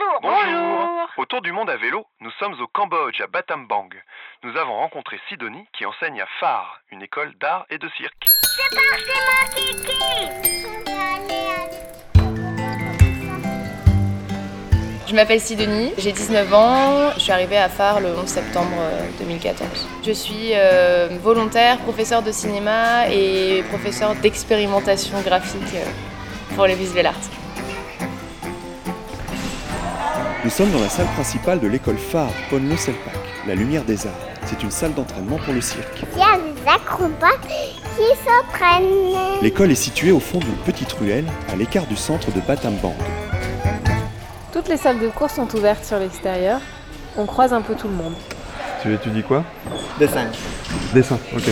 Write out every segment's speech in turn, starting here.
Bonjour. Bonjour. Autour du monde à vélo, nous sommes au Cambodge, à Battambang. Nous avons rencontré Sidonie qui enseigne à Phare, une école d'art et de cirque. C'est parti, mon kiki. Je m'appelle Sidonie, j'ai 19 ans, je suis arrivée à Phare le 11 septembre 2014. Je suis euh, volontaire, professeur de cinéma et professeur d'expérimentation graphique euh, pour les visual arts. Nous sommes dans la salle principale de l'école phare Ponlo Selpak, la lumière des arts. C'est une salle d'entraînement pour le cirque. Il y a des acrobates qui s'entraînent. L'école est située au fond d'une petite ruelle, à l'écart du centre de Battambang. Toutes les salles de cours sont ouvertes sur l'extérieur. On croise un peu tout le monde. Tu étudies quoi? Dessin. Dessin, ok.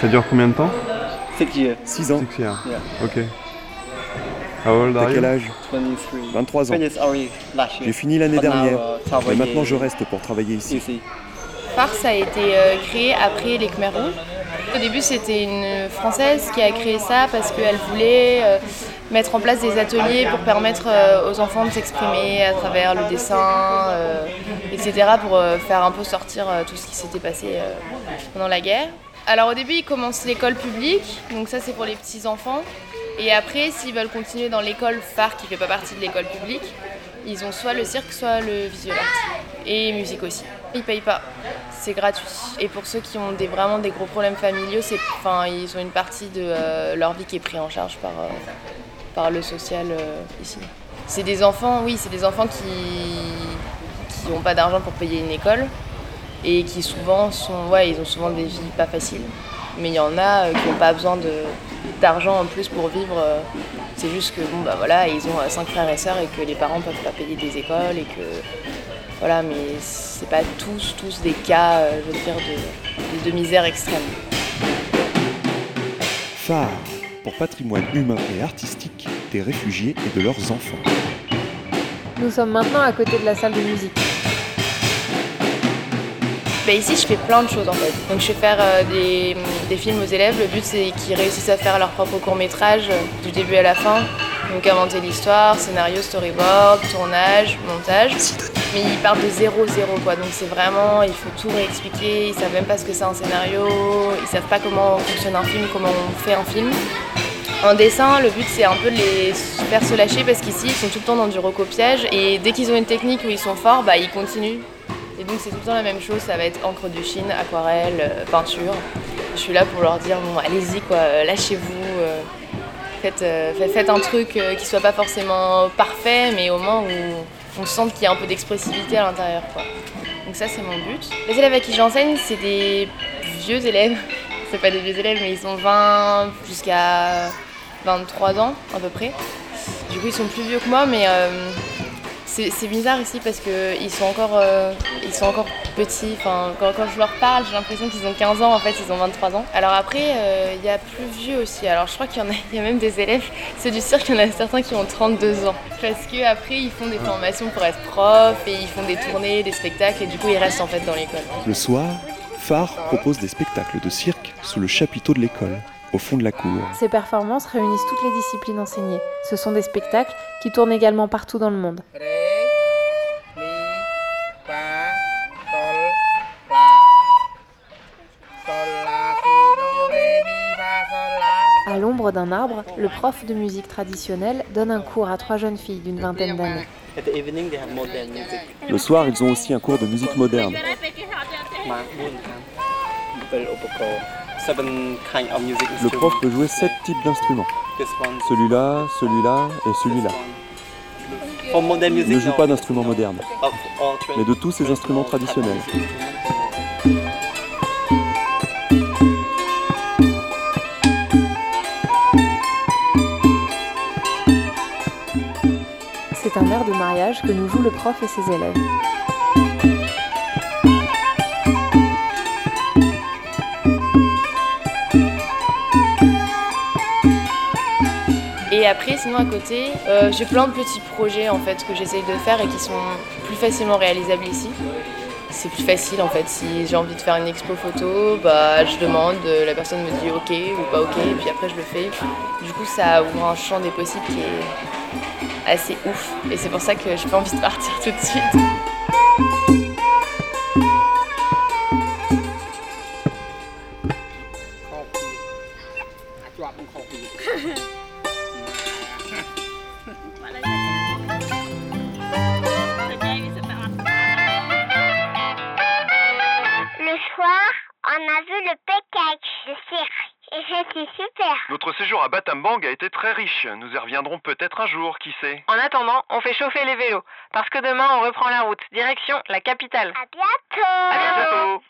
Ça dure combien de temps? Six years. 6 ans. Six years. Yeah. Ok. T'as quel âge? 23. 23 ans. Finished already last year. J'ai fini l'année But now, dernière. uh, Mais travailler maintenant je reste pour travailler ici. ça a été euh, créé après les Khmer Rouges. Au début, c'était une Française qui a créé ça parce qu'elle voulait euh, mettre en place des ateliers pour permettre euh, aux enfants de s'exprimer à travers le dessin, etc., pour faire un peu sortir tout ce qui s'était passé pendant la guerre. Alors au début, ils commencent l'école publique, donc ça c'est pour les petits enfants. Et après, s'ils veulent continuer dans l'école phare qui fait pas partie de l'école publique, ils ont soit le cirque, soit le visual art. Et musique aussi. Ils payent pas, c'est gratuit. Et pour ceux qui ont vraiment des gros problèmes familiaux, ils ont une partie de euh, leur vie qui est prise en charge par, euh, le social euh, ici. C'est des enfants, oui, c'est des enfants qui n'ont pas d'argent pour payer une école et qui souvent sont, ouais, ils ont souvent des vies pas faciles. Mais il y en a qui n'ont pas besoin de, d'argent en plus pour vivre. euh, C'est juste que bon bah voilà, ils ont euh, cinq frères et sœurs et que les parents peuvent pas payer des écoles et que voilà, mais c'est pas tous tous des cas, euh, je veux dire, de, de misère extrême. Phare, pour patrimoine humain et artistique des réfugiés et de leurs enfants. Nous sommes maintenant à côté de la salle de musique. Bah, ici, je fais plein de choses en fait. Donc, je vais faire euh, des, des films aux élèves. Le but, c'est qu'ils réussissent à faire leur propre court-métrage euh, du début à la fin. Donc, inventer l'histoire, scénario, storyboard, tournage, montage. Mais ils partent de zéro, zéro quoi. Donc, c'est vraiment, il faut tout réexpliquer. Ils savent même pas ce que c'est un scénario. Ils savent pas comment fonctionne un film, comment on fait un film. En dessin, le but c'est un peu de les faire se lâcher parce qu'ici ils sont tout le temps dans du recopiage et dès qu'ils ont une technique où ils sont forts, bah, ils continuent. Et donc c'est tout le temps la même chose, ça va être encre de Chine, aquarelle, euh, peinture. Je suis là pour leur dire bon allez-y quoi, euh, lâchez-vous, euh, faites, faites, un truc qui soit pas forcément parfait mais au moins où on sente qu'il y a un peu d'expressivité à l'intérieur. Donc ça c'est mon but. Les élèves à qui j'enseigne c'est des vieux élèves, c'est pas des vieux élèves mais ils ont 20 jusqu'à 23 ans à peu près. Du coup ils sont plus vieux que moi mais c'est bizarre ici parce qu'ils sont encore euh, ils sont encore petits. Enfin, quand, quand je leur parle, j'ai l'impression qu'ils ont 15 ans. En fait, ils ont 23 ans. Alors après, euh, il y a plus vieux aussi. Alors je crois qu'il y en a, il y a même des élèves. Ceux du cirque, il y en a certains qui ont 32 ans. Parce que après, ils font des formations pour être prof et ils font des tournées, des spectacles et du coup, ils restent en fait dans l'école. Le soir, Phare propose des spectacles de cirque sous le chapiteau de l'école, au fond de la cour. Ces performances réunissent toutes les disciplines enseignées. Ce sont des spectacles qui tournent également partout dans le monde. À l'ombre d'un arbre, le prof de musique traditionnelle donne un cours à trois jeunes filles d'une vingtaine d'années. Le soir, ils ont aussi un cours de musique moderne. Le prof peut jouer sept types d'instruments. Celui-là, celui-là et celui-là. Il ne joue pas d'instruments modernes, mais de tous ces instruments traditionnels. Mariage que nous joue le prof et ses élèves. Et après, sinon à côté, euh, j'ai plein de petits projets en fait que j'essaye de faire et qui sont plus facilement réalisables ici. C'est plus facile en fait. Si j'ai envie de faire une expo photo, bah, je demande, euh, la personne me dit ok ou pas ok, et puis après je le fais. Du coup, ça ouvre un champ des possibles qui est assez ouf. Et c'est pour ça que j'ai pas envie de partir tout de suite. Le package de cirque. Et c'était super. Notre séjour à Battambang a été très riche. Nous y reviendrons peut-être un jour, qui sait. En attendant, on fait chauffer les vélos. Parce que demain, on reprend la route. Direction la capitale. À bientôt. À bientôt